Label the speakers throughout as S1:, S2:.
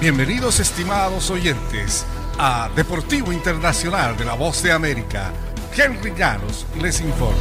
S1: Bienvenidos estimados oyentes a Deportivo Internacional de la Voz de América. Henry Llanos les informa.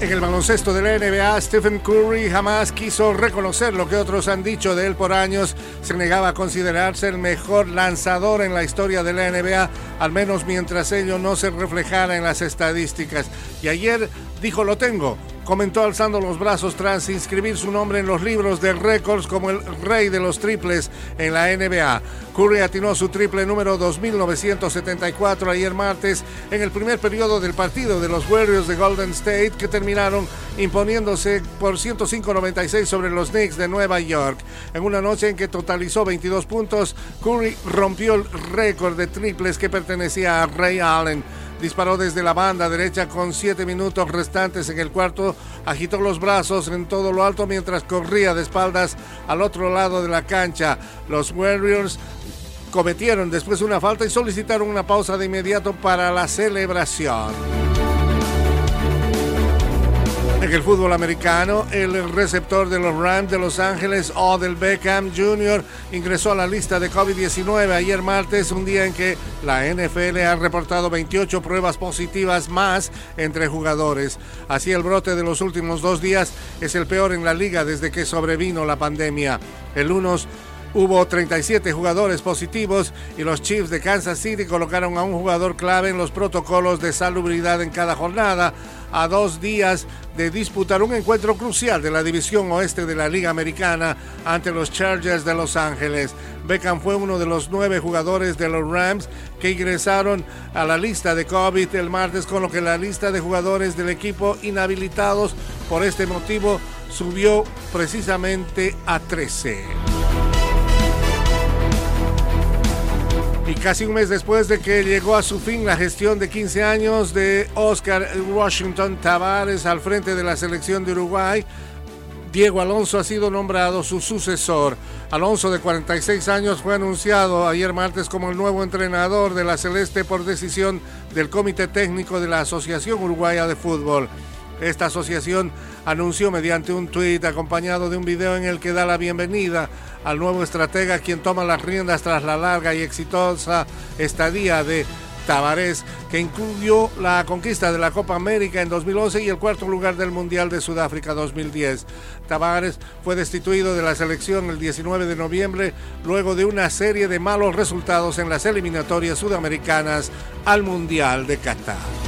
S2: En el baloncesto de la NBA, Stephen Curry jamás quiso reconocer lo que otros han dicho de él por años. Se negaba a considerarse el mejor lanzador en la historia de la NBA, al menos mientras ello no se reflejara en las estadísticas. Y ayer dijo lo tengo, comentó alzando los brazos tras inscribir su nombre en los libros de récords como el rey de los triples en la NBA. Curry atinó su triple número 2974 ayer martes en el primer periodo del partido de los Warriors de Golden State que terminaron imponiéndose por 105-96 sobre los Knicks de Nueva York. En una noche en que totalizó 22 puntos, Curry rompió el récord de triples que pertenecía a Ray Allen disparó desde la banda derecha con siete minutos restantes en el cuarto, agitó los brazos en todo lo alto mientras corría de espaldas al otro lado de la cancha. Los Warriors cometieron después una falta y solicitaron una pausa de inmediato para la celebración. En el fútbol americano, el receptor de los Rams de Los Ángeles, Odell Beckham Jr., ingresó a la lista de COVID-19 ayer martes, un día en que la NFL ha reportado 28 pruebas positivas más entre jugadores. Así el brote de los últimos dos días es el peor en la liga desde que sobrevino la pandemia. El lunes Hubo 37 jugadores positivos y los Chiefs de Kansas City colocaron a un jugador clave en los protocolos de salubridad en cada jornada a dos días de disputar un encuentro crucial de la división oeste de la Liga Americana ante los Chargers de Los Ángeles. Beckham fue uno de los nueve jugadores de los Rams que ingresaron a la lista de COVID el martes, con lo que la lista de jugadores del equipo inhabilitados por este motivo subió precisamente a 13. Y casi un mes después de que llegó a su fin la gestión de 15 años de Oscar Washington Tavares al frente de la selección de Uruguay, Diego Alonso ha sido nombrado su sucesor. Alonso, de 46 años, fue anunciado ayer martes como el nuevo entrenador de la Celeste por decisión del Comité Técnico de la Asociación Uruguaya de Fútbol. Esta asociación anunció mediante un tuit acompañado de un video en el que da la bienvenida al nuevo estratega quien toma las riendas tras la larga y exitosa estadía de Tavares, que incluyó la conquista de la Copa América en 2011 y el cuarto lugar del Mundial de Sudáfrica 2010. Tavares fue destituido de la selección el 19 de noviembre luego de una serie de malos resultados en las eliminatorias sudamericanas al Mundial de Qatar.